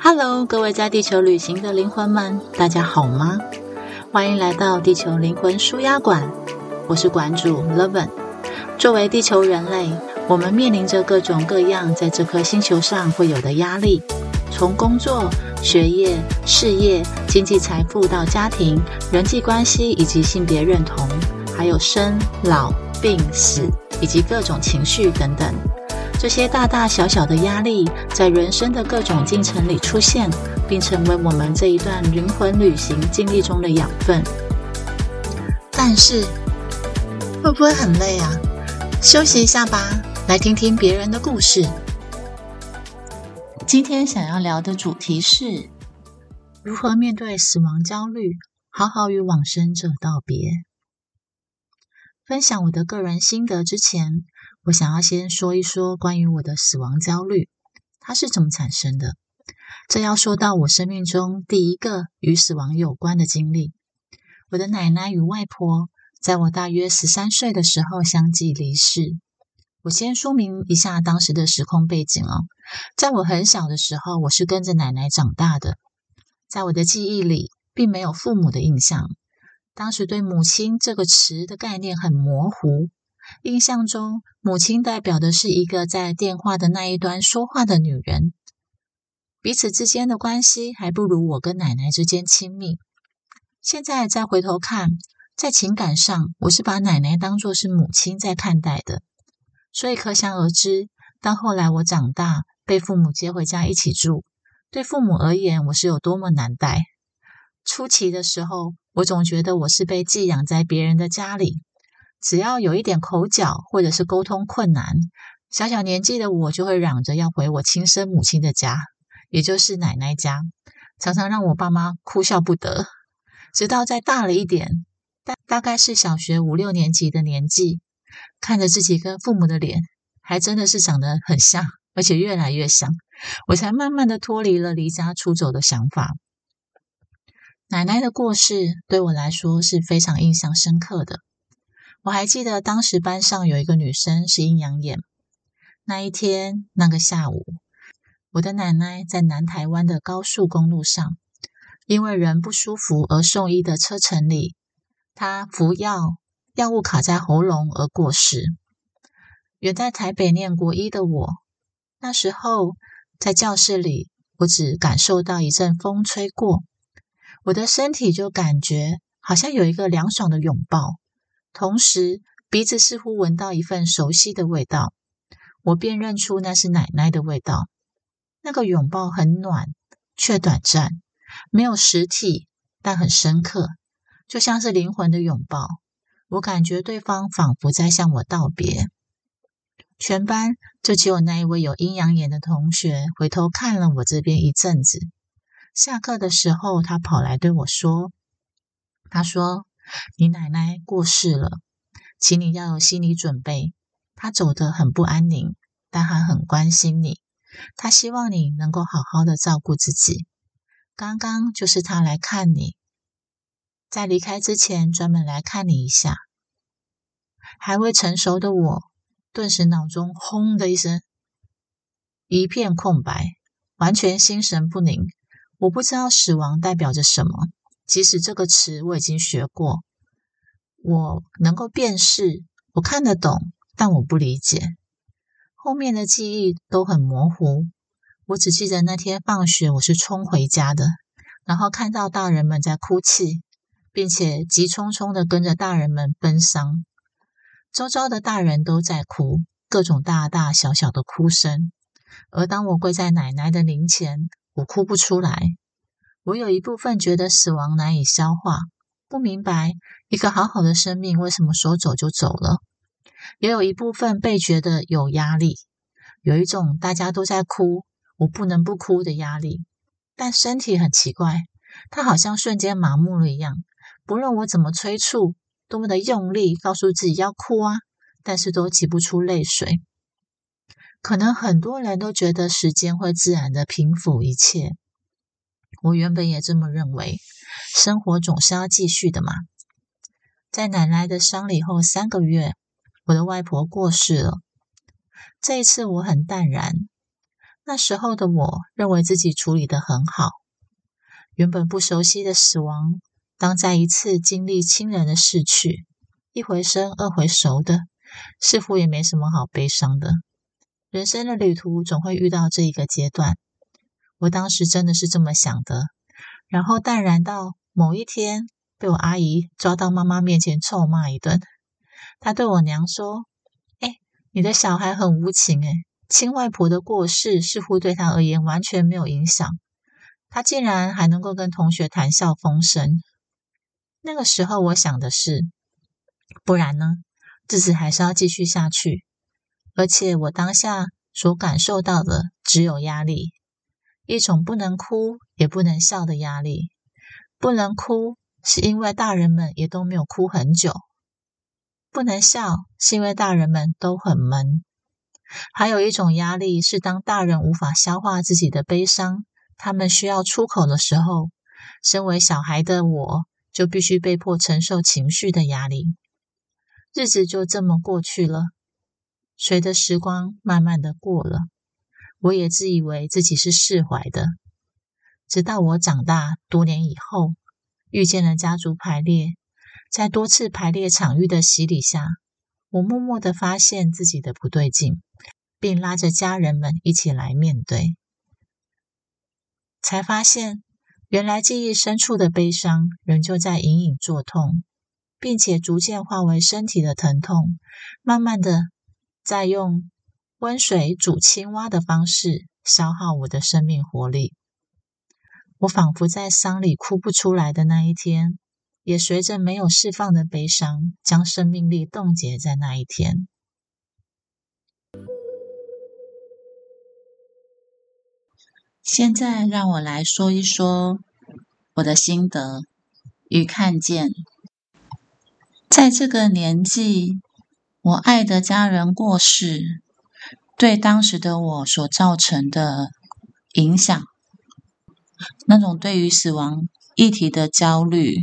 Hello，各位在地球旅行的灵魂们，大家好吗？欢迎来到地球灵魂舒压馆，我是馆主 Leven。作为地球人类，我们面临着各种各样在这颗星球上会有的压力，从工作、学业、事业、经济财富到家庭、人际关系以及性别认同，还有生老病死以及各种情绪等等。这些大大小小的压力，在人生的各种进程里出现，并成为我们这一段灵魂旅行经历中的养分。但是，会不会很累啊？休息一下吧，来听听别人的故事。今天想要聊的主题是如何面对死亡焦虑，好好与往生者道别。分享我的个人心得之前。我想要先说一说关于我的死亡焦虑，它是怎么产生的。这要说到我生命中第一个与死亡有关的经历。我的奶奶与外婆在我大约十三岁的时候相继离世。我先说明一下当时的时空背景哦。在我很小的时候，我是跟着奶奶长大的，在我的记忆里并没有父母的印象。当时对母亲这个词的概念很模糊。印象中，母亲代表的是一个在电话的那一端说话的女人，彼此之间的关系还不如我跟奶奶之间亲密。现在再回头看，在情感上，我是把奶奶当作是母亲在看待的，所以可想而知，当后来我长大，被父母接回家一起住，对父母而言，我是有多么难带。初期的时候，我总觉得我是被寄养在别人的家里。只要有一点口角或者是沟通困难，小小年纪的我就会嚷着要回我亲生母亲的家，也就是奶奶家，常常让我爸妈哭笑不得。直到再大了一点，大大概是小学五六年级的年纪，看着自己跟父母的脸，还真的是长得很像，而且越来越像，我才慢慢的脱离了离家出走的想法。奶奶的过世对我来说是非常印象深刻的。我还记得当时班上有一个女生是阴阳眼。那一天那个下午，我的奶奶在南台湾的高速公路上，因为人不舒服而送医的车程里，她服药，药物卡在喉咙而过世。远在台北念国医的我，那时候在教室里，我只感受到一阵风吹过，我的身体就感觉好像有一个凉爽的拥抱。同时，鼻子似乎闻到一份熟悉的味道，我辨认出那是奶奶的味道。那个拥抱很暖，却短暂，没有实体，但很深刻，就像是灵魂的拥抱。我感觉对方仿佛在向我道别。全班就只有那一位有阴阳眼的同学回头看了我这边一阵子。下课的时候，他跑来对我说：“他说。”你奶奶过世了，请你要有心理准备。她走得很不安宁，但她很关心你。她希望你能够好好的照顾自己。刚刚就是她来看你，在离开之前专门来看你一下。还未成熟的我，顿时脑中轰的一声，一片空白，完全心神不宁。我不知道死亡代表着什么。即使这个词我已经学过，我能够辨识，我看得懂，但我不理解。后面的记忆都很模糊，我只记得那天放学我是冲回家的，然后看到大人们在哭泣，并且急匆匆的跟着大人们奔丧。周遭的大人都在哭，各种大大小小的哭声。而当我跪在奶奶的灵前，我哭不出来。我有一部分觉得死亡难以消化，不明白一个好好的生命为什么说走就走了；也有一部分被觉得有压力，有一种大家都在哭，我不能不哭的压力。但身体很奇怪，它好像瞬间麻木了一样，不论我怎么催促，多么的用力，告诉自己要哭啊，但是都挤不出泪水。可能很多人都觉得时间会自然的平复一切。我原本也这么认为，生活总是要继续的嘛。在奶奶的丧礼后三个月，我的外婆过世了。这一次我很淡然，那时候的我认为自己处理得很好。原本不熟悉的死亡，当再一次经历亲人的逝去，一回生二回熟的，似乎也没什么好悲伤的。人生的旅途总会遇到这一个阶段，我当时真的是这么想的。然后淡然到某一天，被我阿姨抓到妈妈面前臭骂一顿。她对我娘说：“哎，你的小孩很无情哎，亲外婆的过世似乎对他而言完全没有影响。”他竟然还能够跟同学谈笑风生。那个时候，我想的是，不然呢？日子还是要继续下去。而且，我当下所感受到的只有压力，一种不能哭也不能笑的压力。不能哭，是因为大人们也都没有哭很久；不能笑，是因为大人们都很闷。还有一种压力，是当大人无法消化自己的悲伤。他们需要出口的时候，身为小孩的我就必须被迫承受情绪的压力。日子就这么过去了，随着时光慢慢的过了，我也自以为自己是释怀的。直到我长大多年以后，遇见了家族排列，在多次排列场域的洗礼下，我默默的发现自己的不对劲，并拉着家人们一起来面对。才发现，原来记忆深处的悲伤仍旧在隐隐作痛，并且逐渐化为身体的疼痛，慢慢的在用温水煮青蛙的方式消耗我的生命活力。我仿佛在丧礼哭不出来的那一天，也随着没有释放的悲伤，将生命力冻结在那一天。现在让我来说一说我的心得与看见。在这个年纪，我爱的家人过世，对当时的我所造成的影响，那种对于死亡议题的焦虑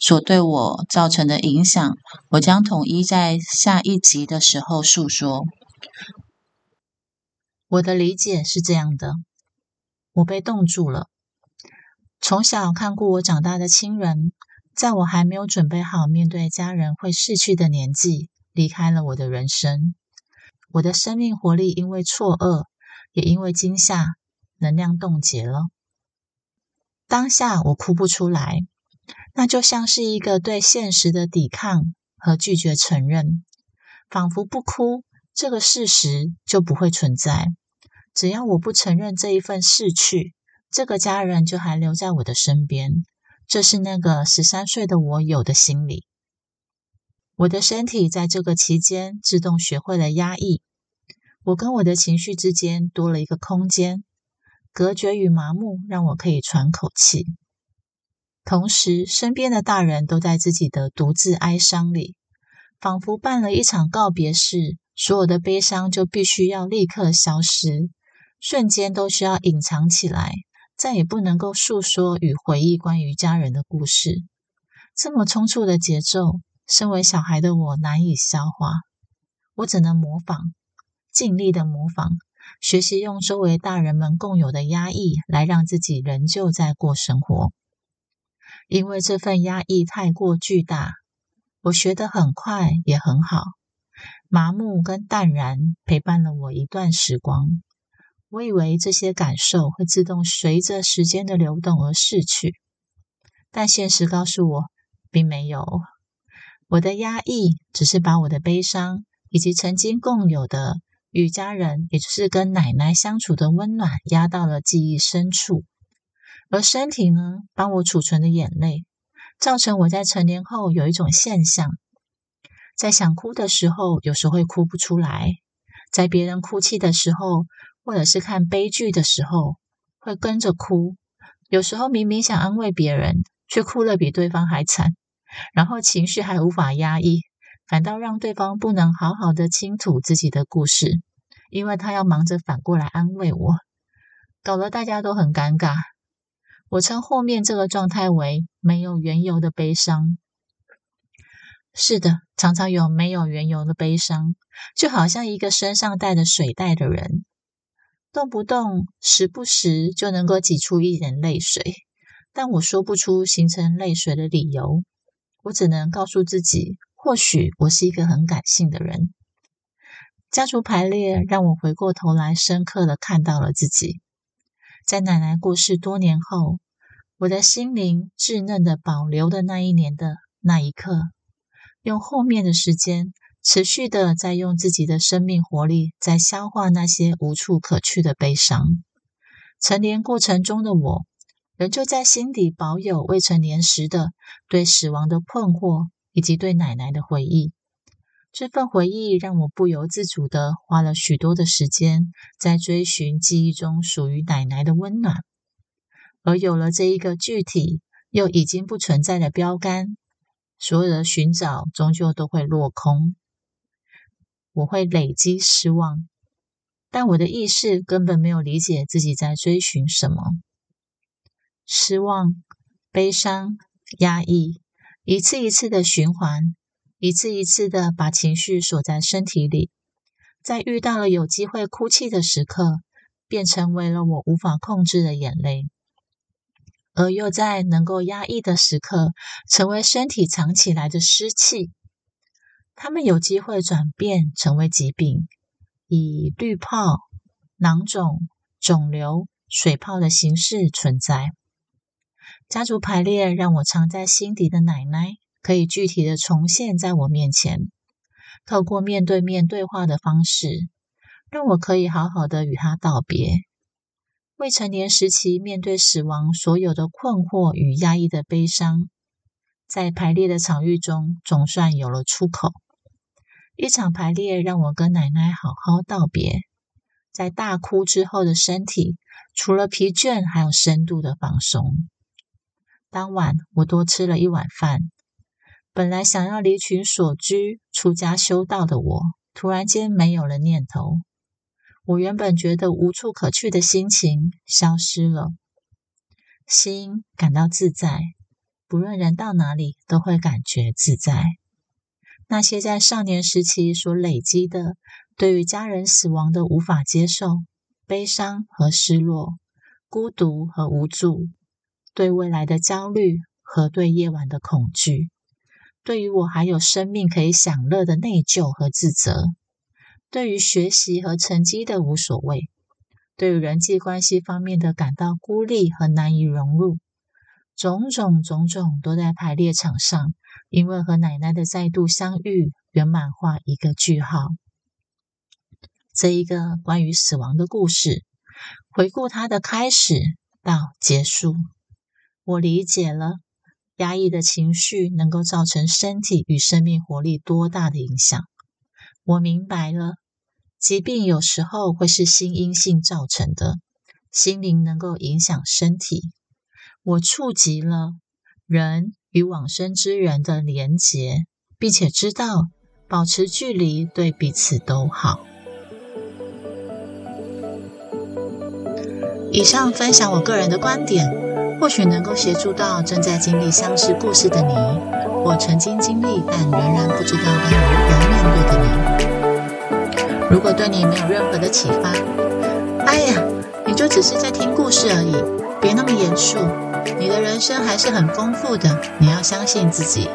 所对我造成的影响，我将统一在下一集的时候述说。我的理解是这样的。我被冻住了。从小看过我长大的亲人，在我还没有准备好面对家人会逝去的年纪，离开了我的人生。我的生命活力因为错愕，也因为惊吓，能量冻结了。当下我哭不出来，那就像是一个对现实的抵抗和拒绝承认，仿佛不哭，这个事实就不会存在。只要我不承认这一份逝去，这个家人就还留在我的身边。这是那个十三岁的我有的心理。我的身体在这个期间自动学会了压抑，我跟我的情绪之间多了一个空间，隔绝与麻木，让我可以喘口气。同时，身边的大人都在自己的独自哀伤里，仿佛办了一场告别式，所有的悲伤就必须要立刻消失。瞬间都需要隐藏起来，再也不能够诉说与回忆关于家人的故事。这么匆促的节奏，身为小孩的我难以消化。我只能模仿，尽力的模仿，学习用周围大人们共有的压抑来让自己仍旧在过生活。因为这份压抑太过巨大，我学得很快也很好，麻木跟淡然陪伴了我一段时光。我以为这些感受会自动随着时间的流动而逝去，但现实告诉我，并没有。我的压抑只是把我的悲伤以及曾经共有的与家人，也就是跟奶奶相处的温暖，压到了记忆深处。而身体呢，帮我储存的眼泪，造成我在成年后有一种现象，在想哭的时候，有时会哭不出来；在别人哭泣的时候。或者是看悲剧的时候会跟着哭，有时候明明想安慰别人，却哭了比对方还惨，然后情绪还无法压抑，反倒让对方不能好好的倾吐自己的故事，因为他要忙着反过来安慰我，搞得大家都很尴尬。我称后面这个状态为没有缘由的悲伤。是的，常常有没有缘由的悲伤，就好像一个身上带着水袋的人。动不动时不时就能够挤出一点泪水，但我说不出形成泪水的理由。我只能告诉自己，或许我是一个很感性的人。家族排列让我回过头来，深刻的看到了自己。在奶奶过世多年后，我的心灵稚嫩的保留的那一年的那一刻，用后面的时间，持续的在用自己的生命活力，在消化那些无处可去的悲伤。成年过程中的我。仍旧在心底保有未成年时的对死亡的困惑，以及对奶奶的回忆。这份回忆让我不由自主的花了许多的时间在追寻记忆中属于奶奶的温暖。而有了这一个具体又已经不存在的标杆，所有的寻找终究都会落空。我会累积失望，但我的意识根本没有理解自己在追寻什么。失望、悲伤、压抑，一次一次的循环，一次一次的把情绪锁在身体里，在遇到了有机会哭泣的时刻，便成为了我无法控制的眼泪；而又在能够压抑的时刻，成为身体藏起来的湿气。它们有机会转变成为疾病，以滤泡、囊肿、肿瘤、水泡的形式存在。家族排列让我藏在心底的奶奶，可以具体的重现在我面前。透过面对面对话的方式，让我可以好好的与她道别。未成年时期面对死亡所有的困惑与压抑的悲伤，在排列的场域中总算有了出口。一场排列让我跟奶奶好好道别。在大哭之后的身体，除了疲倦，还有深度的放松。当晚，我多吃了一碗饭。本来想要离群所居、出家修道的我，突然间没有了念头。我原本觉得无处可去的心情消失了，心感到自在。不论人到哪里，都会感觉自在。那些在少年时期所累积的，对于家人死亡的无法接受、悲伤和失落、孤独和无助。对未来的焦虑和对夜晚的恐惧，对于我还有生命可以享乐的内疚和自责，对于学习和成绩的无所谓，对于人际关系方面的感到孤立和难以融入，种种种种都在排列场上，因为和奶奶的再度相遇，圆满画一个句号。这一个关于死亡的故事，回顾它的开始到结束。我理解了压抑的情绪能够造成身体与生命活力多大的影响。我明白了，疾病有时候会是心因性造成的，心灵能够影响身体。我触及了人与往生之人的连结，并且知道保持距离对彼此都好。以上分享我个人的观点。或许能够协助到正在经历相似故事的你，或曾经经历但仍然不知道该如何面对的你。如果对你没有任何的启发，哎呀，你就只是在听故事而已，别那么严肃。你的人生还是很丰富的，你要相信自己。